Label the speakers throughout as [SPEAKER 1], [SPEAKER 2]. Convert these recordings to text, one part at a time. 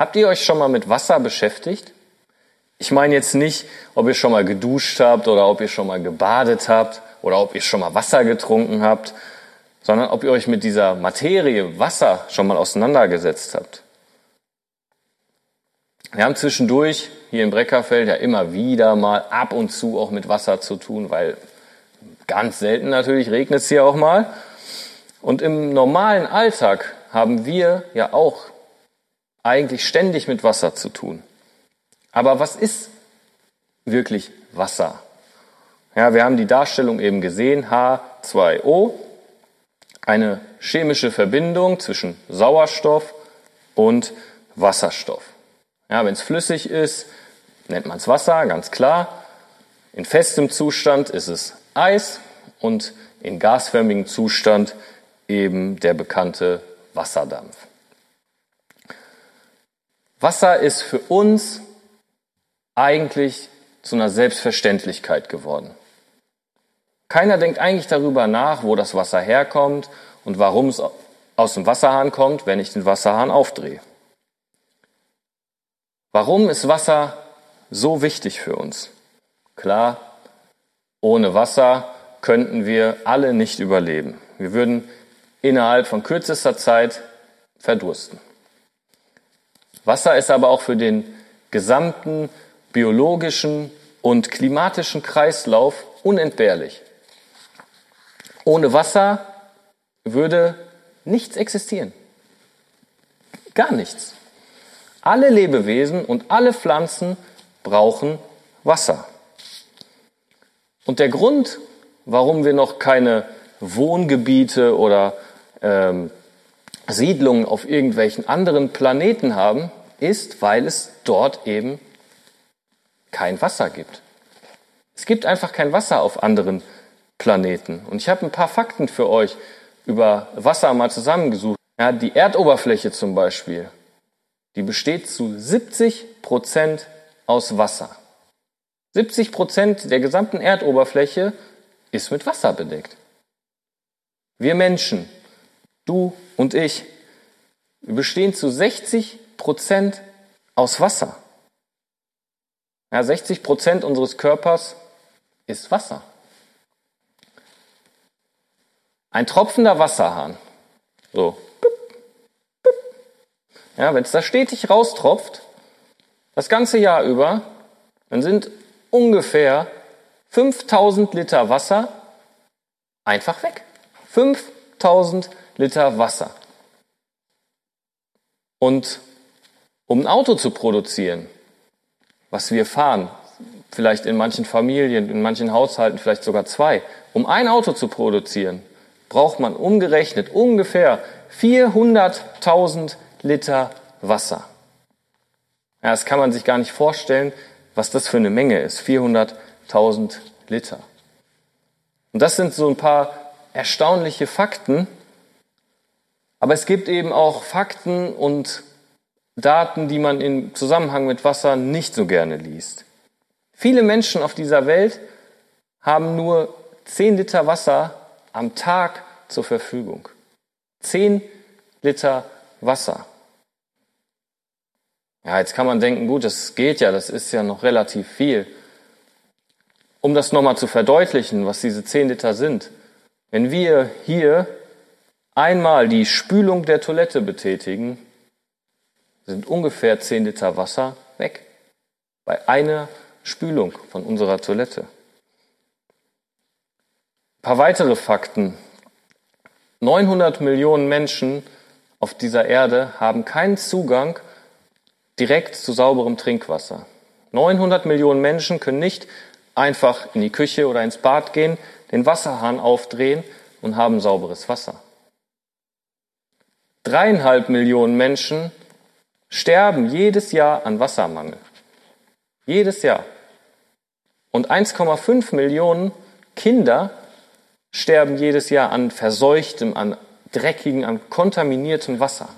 [SPEAKER 1] Habt ihr euch schon mal mit Wasser beschäftigt? Ich meine jetzt nicht, ob ihr schon mal geduscht habt oder ob ihr schon mal gebadet habt oder ob ihr schon mal Wasser getrunken habt, sondern ob ihr euch mit dieser Materie Wasser schon mal auseinandergesetzt habt. Wir haben zwischendurch hier in Breckerfeld ja immer wieder mal ab und zu auch mit Wasser zu tun, weil ganz selten natürlich regnet es hier auch mal. Und im normalen Alltag haben wir ja auch eigentlich ständig mit Wasser zu tun. Aber was ist wirklich Wasser? Ja, wir haben die Darstellung eben gesehen, H2O, eine chemische Verbindung zwischen Sauerstoff und Wasserstoff. Ja, wenn es flüssig ist, nennt man es Wasser, ganz klar. In festem Zustand ist es Eis und in gasförmigem Zustand eben der bekannte Wasserdampf. Wasser ist für uns eigentlich zu einer Selbstverständlichkeit geworden. Keiner denkt eigentlich darüber nach, wo das Wasser herkommt und warum es aus dem Wasserhahn kommt, wenn ich den Wasserhahn aufdrehe. Warum ist Wasser so wichtig für uns? Klar, ohne Wasser könnten wir alle nicht überleben. Wir würden innerhalb von kürzester Zeit verdursten. Wasser ist aber auch für den gesamten biologischen und klimatischen Kreislauf unentbehrlich. Ohne Wasser würde nichts existieren. Gar nichts. Alle Lebewesen und alle Pflanzen brauchen Wasser. Und der Grund, warum wir noch keine Wohngebiete oder ähm, Siedlungen auf irgendwelchen anderen Planeten haben, ist, weil es dort eben kein Wasser gibt. Es gibt einfach kein Wasser auf anderen Planeten. Und ich habe ein paar Fakten für euch über Wasser mal zusammengesucht. Ja, die Erdoberfläche zum Beispiel, die besteht zu 70 Prozent aus Wasser. 70 Prozent der gesamten Erdoberfläche ist mit Wasser bedeckt. Wir Menschen, du und ich, wir bestehen zu 60 Prozent aus Wasser. Ja, 60 Prozent unseres Körpers ist Wasser. Ein tropfender Wasserhahn. So. Ja, wenn es da stetig raustropft, das ganze Jahr über, dann sind ungefähr 5000 Liter Wasser einfach weg. 5000 Liter Wasser. Und um ein Auto zu produzieren, was wir fahren, vielleicht in manchen Familien, in manchen Haushalten vielleicht sogar zwei, um ein Auto zu produzieren, braucht man umgerechnet ungefähr 400.000 Liter Wasser. Ja, das kann man sich gar nicht vorstellen, was das für eine Menge ist. 400.000 Liter. Und das sind so ein paar erstaunliche Fakten. Aber es gibt eben auch Fakten und Daten, die man im Zusammenhang mit Wasser nicht so gerne liest. Viele Menschen auf dieser Welt haben nur 10 Liter Wasser am Tag zur Verfügung. 10 Liter Wasser. Ja, jetzt kann man denken, gut, das geht ja, das ist ja noch relativ viel. Um das nochmal zu verdeutlichen, was diese 10 Liter sind. Wenn wir hier einmal die Spülung der Toilette betätigen, sind ungefähr 10 Liter Wasser weg. Bei einer Spülung von unserer Toilette. Ein paar weitere Fakten. 900 Millionen Menschen auf dieser Erde haben keinen Zugang direkt zu sauberem Trinkwasser. 900 Millionen Menschen können nicht einfach in die Küche oder ins Bad gehen, den Wasserhahn aufdrehen und haben sauberes Wasser. Dreieinhalb Millionen Menschen sterben jedes Jahr an Wassermangel. Jedes Jahr. Und 1,5 Millionen Kinder sterben jedes Jahr an verseuchtem, an dreckigen, an kontaminiertem Wasser.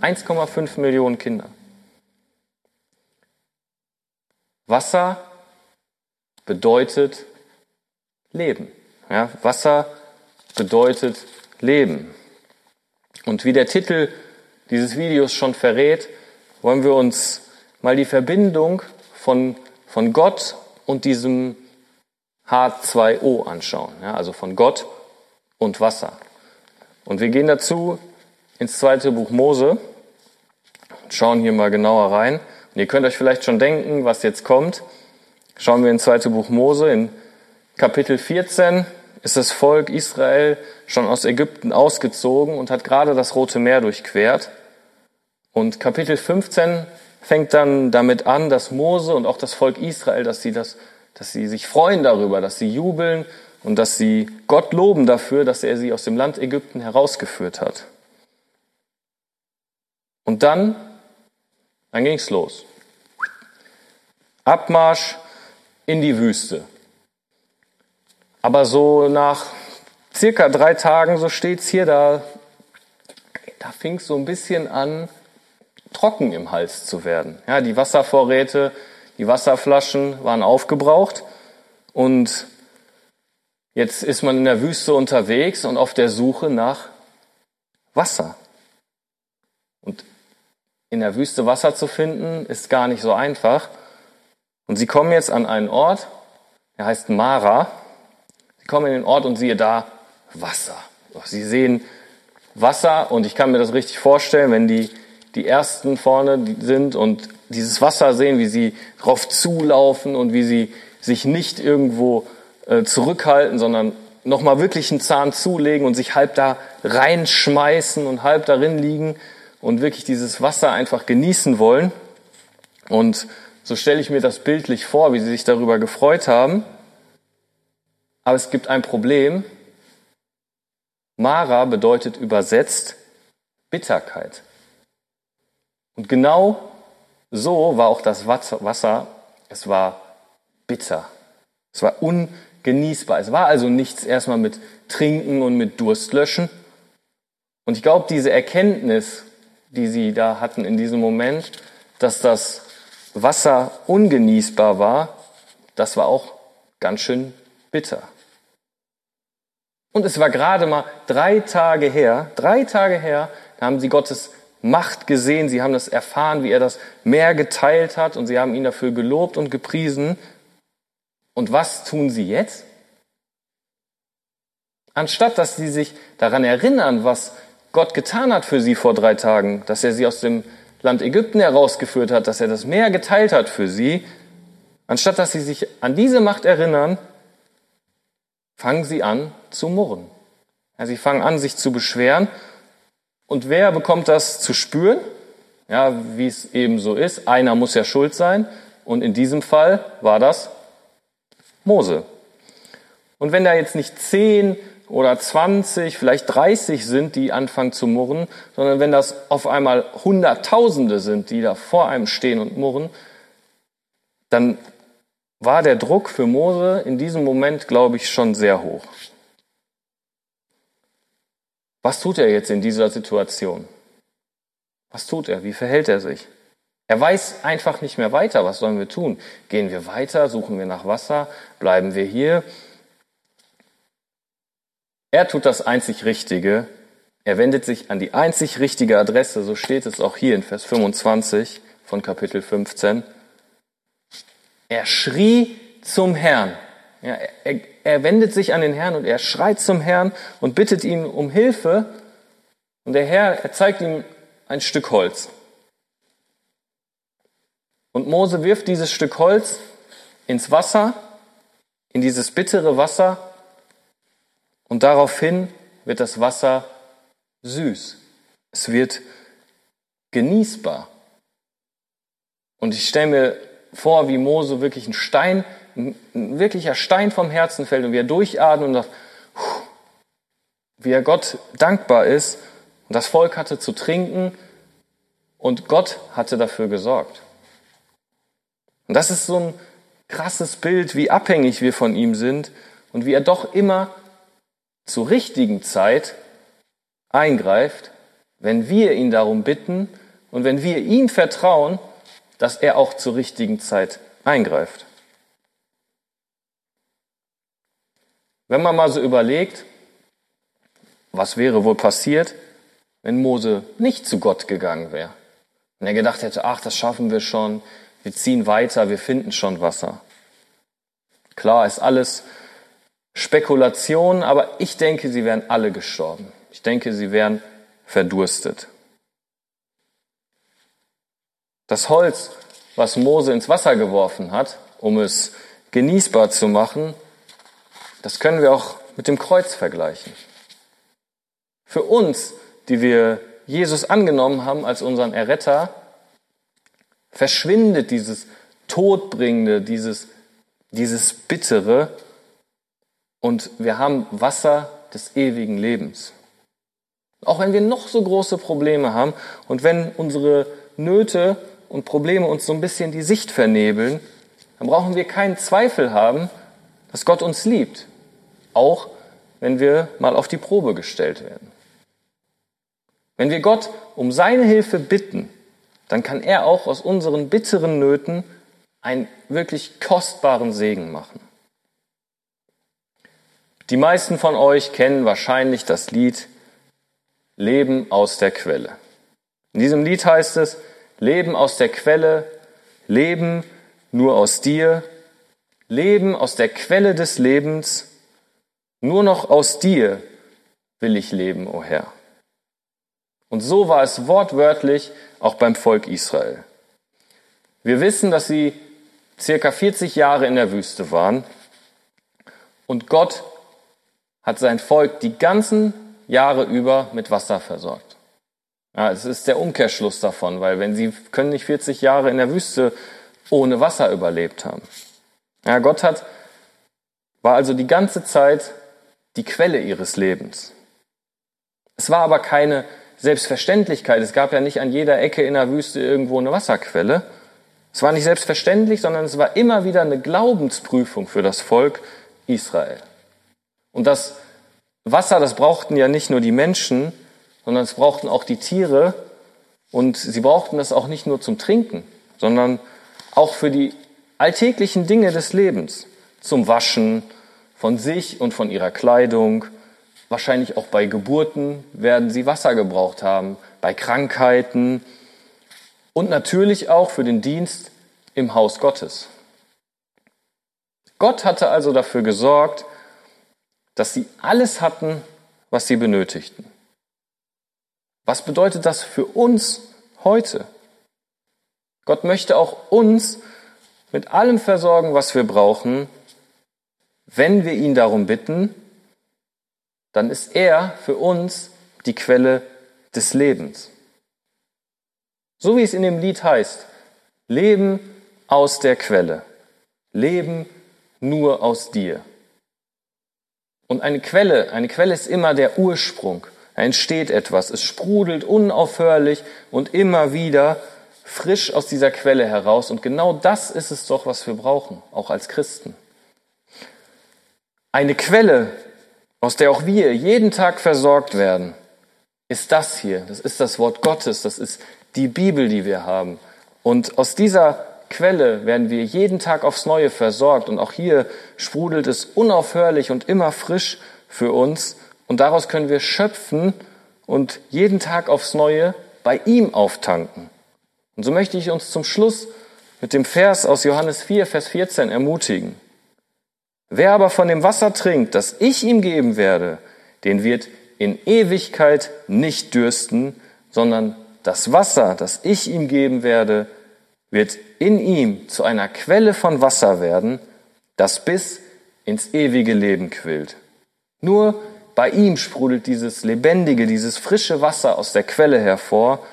[SPEAKER 1] 1,5 Millionen Kinder. Wasser bedeutet Leben. Ja, Wasser bedeutet Leben. Und wie der Titel dieses Videos schon verrät, wollen wir uns mal die Verbindung von, von Gott und diesem H2O anschauen. Ja, also von Gott und Wasser. Und wir gehen dazu ins zweite Buch Mose schauen hier mal genauer rein. Und ihr könnt euch vielleicht schon denken, was jetzt kommt. Schauen wir ins zweite Buch Mose. In Kapitel 14 ist das Volk Israel schon aus Ägypten ausgezogen und hat gerade das Rote Meer durchquert. Und Kapitel 15 fängt dann damit an, dass Mose und auch das Volk Israel, dass sie das, dass sie sich freuen darüber, dass sie jubeln und dass sie Gott loben dafür, dass er sie aus dem Land Ägypten herausgeführt hat. Und dann, dann ging's los. Abmarsch in die Wüste. Aber so nach circa drei Tagen, so steht's hier, da, da fing es so ein bisschen an, trocken im Hals zu werden. Ja, die Wasservorräte, die Wasserflaschen waren aufgebraucht und jetzt ist man in der Wüste unterwegs und auf der Suche nach Wasser. Und in der Wüste Wasser zu finden, ist gar nicht so einfach. Und sie kommen jetzt an einen Ort, der heißt Mara. Sie kommen in den Ort und siehe da Wasser. Sie sehen Wasser und ich kann mir das richtig vorstellen, wenn die, die ersten vorne sind und dieses Wasser sehen, wie sie drauf zulaufen und wie sie sich nicht irgendwo äh, zurückhalten, sondern nochmal wirklich einen Zahn zulegen und sich halb da reinschmeißen und halb darin liegen und wirklich dieses Wasser einfach genießen wollen. Und so stelle ich mir das bildlich vor, wie sie sich darüber gefreut haben. Aber es gibt ein Problem. Mara bedeutet übersetzt Bitterkeit. Und genau so war auch das Wasser. Es war bitter. Es war ungenießbar. Es war also nichts erstmal mit Trinken und mit Durst löschen. Und ich glaube, diese Erkenntnis, die sie da hatten in diesem Moment, dass das Wasser ungenießbar war, das war auch ganz schön bitter. Und es war gerade mal drei Tage her, drei Tage her, da haben sie Gottes Macht gesehen, sie haben das erfahren, wie er das Meer geteilt hat und sie haben ihn dafür gelobt und gepriesen. Und was tun sie jetzt? Anstatt dass sie sich daran erinnern, was Gott getan hat für sie vor drei Tagen, dass er sie aus dem Land Ägypten herausgeführt hat, dass er das Meer geteilt hat für sie, anstatt dass sie sich an diese Macht erinnern, fangen sie an zu murren. Ja, sie fangen an, sich zu beschweren. Und wer bekommt das zu spüren? Ja, wie es eben so ist. Einer muss ja schuld sein. Und in diesem Fall war das Mose. Und wenn da jetzt nicht zehn oder 20, vielleicht 30 sind, die anfangen zu murren, sondern wenn das auf einmal Hunderttausende sind, die da vor einem stehen und murren, dann war der Druck für Mose in diesem Moment, glaube ich, schon sehr hoch. Was tut er jetzt in dieser Situation? Was tut er? Wie verhält er sich? Er weiß einfach nicht mehr weiter. Was sollen wir tun? Gehen wir weiter? Suchen wir nach Wasser? Bleiben wir hier? Er tut das einzig Richtige. Er wendet sich an die einzig richtige Adresse, so steht es auch hier in Vers 25 von Kapitel 15. Er schrie zum Herrn. Ja, er, er wendet sich an den Herrn und er schreit zum Herrn und bittet ihn um Hilfe. Und der Herr, er zeigt ihm ein Stück Holz. Und Mose wirft dieses Stück Holz ins Wasser, in dieses bittere Wasser, und daraufhin wird das Wasser süß. Es wird genießbar. Und ich stelle mir vor, wie Mose wirklich ein Stein, ein wirklicher Stein vom Herzen fällt und wie er durchatmet und sagt, wie er Gott dankbar ist. Und das Volk hatte zu trinken und Gott hatte dafür gesorgt. Und das ist so ein krasses Bild, wie abhängig wir von ihm sind und wie er doch immer zur richtigen Zeit eingreift, wenn wir ihn darum bitten und wenn wir ihm vertrauen, dass er auch zur richtigen Zeit eingreift. Wenn man mal so überlegt, was wäre wohl passiert, wenn Mose nicht zu Gott gegangen wäre? Und er gedacht hätte, ach, das schaffen wir schon, wir ziehen weiter, wir finden schon Wasser. Klar, ist alles Spekulation, aber ich denke, sie wären alle gestorben. Ich denke, sie wären verdurstet. Das Holz, was Mose ins Wasser geworfen hat, um es genießbar zu machen, das können wir auch mit dem Kreuz vergleichen. Für uns, die wir Jesus angenommen haben als unseren Erretter, verschwindet dieses Todbringende, dieses, dieses Bittere und wir haben Wasser des ewigen Lebens. Auch wenn wir noch so große Probleme haben und wenn unsere Nöte und Probleme uns so ein bisschen die Sicht vernebeln, dann brauchen wir keinen Zweifel haben, dass Gott uns liebt. Auch wenn wir mal auf die Probe gestellt werden. Wenn wir Gott um seine Hilfe bitten, dann kann er auch aus unseren bitteren Nöten einen wirklich kostbaren Segen machen. Die meisten von euch kennen wahrscheinlich das Lied Leben aus der Quelle. In diesem Lied heißt es, Leben aus der Quelle, Leben nur aus dir, Leben aus der Quelle des Lebens, nur noch aus dir will ich leben, o oh Herr. Und so war es wortwörtlich auch beim Volk Israel. Wir wissen, dass sie circa 40 Jahre in der Wüste waren und Gott hat sein Volk die ganzen Jahre über mit Wasser versorgt. Ja, es ist der Umkehrschluss davon, weil wenn sie können nicht 40 Jahre in der Wüste ohne Wasser überlebt haben. Ja, Gott hat, war also die ganze Zeit die Quelle ihres Lebens. Es war aber keine Selbstverständlichkeit. Es gab ja nicht an jeder Ecke in der Wüste irgendwo eine Wasserquelle. Es war nicht selbstverständlich, sondern es war immer wieder eine Glaubensprüfung für das Volk Israel. Und das Wasser, das brauchten ja nicht nur die Menschen, sondern es brauchten auch die Tiere. Und sie brauchten das auch nicht nur zum Trinken, sondern auch für die alltäglichen Dinge des Lebens. Zum Waschen von sich und von ihrer Kleidung, Wahrscheinlich auch bei Geburten werden sie Wasser gebraucht haben, bei Krankheiten und natürlich auch für den Dienst im Haus Gottes. Gott hatte also dafür gesorgt, dass sie alles hatten, was sie benötigten. Was bedeutet das für uns heute? Gott möchte auch uns mit allem versorgen, was wir brauchen, wenn wir ihn darum bitten dann ist er für uns die Quelle des Lebens. So wie es in dem Lied heißt, Leben aus der Quelle, Leben nur aus dir. Und eine Quelle, eine Quelle ist immer der Ursprung. Da entsteht etwas, es sprudelt unaufhörlich und immer wieder frisch aus dieser Quelle heraus. Und genau das ist es doch, was wir brauchen, auch als Christen. Eine Quelle aus der auch wir jeden Tag versorgt werden, ist das hier. Das ist das Wort Gottes, das ist die Bibel, die wir haben. Und aus dieser Quelle werden wir jeden Tag aufs Neue versorgt. Und auch hier sprudelt es unaufhörlich und immer frisch für uns. Und daraus können wir schöpfen und jeden Tag aufs Neue bei ihm auftanken. Und so möchte ich uns zum Schluss mit dem Vers aus Johannes 4, Vers 14 ermutigen. Wer aber von dem Wasser trinkt, das ich ihm geben werde, den wird in Ewigkeit nicht dürsten, sondern das Wasser, das ich ihm geben werde, wird in ihm zu einer Quelle von Wasser werden, das bis ins ewige Leben quillt. Nur bei ihm sprudelt dieses lebendige, dieses frische Wasser aus der Quelle hervor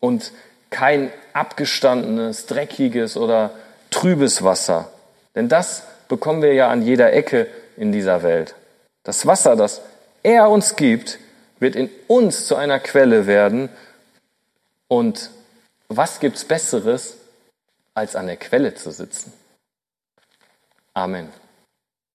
[SPEAKER 1] und kein abgestandenes, dreckiges oder trübes Wasser. Denn das bekommen wir ja an jeder Ecke in dieser Welt. Das Wasser, das er uns gibt, wird in uns zu einer Quelle werden. Und was gibt's Besseres, als an der Quelle zu sitzen? Amen.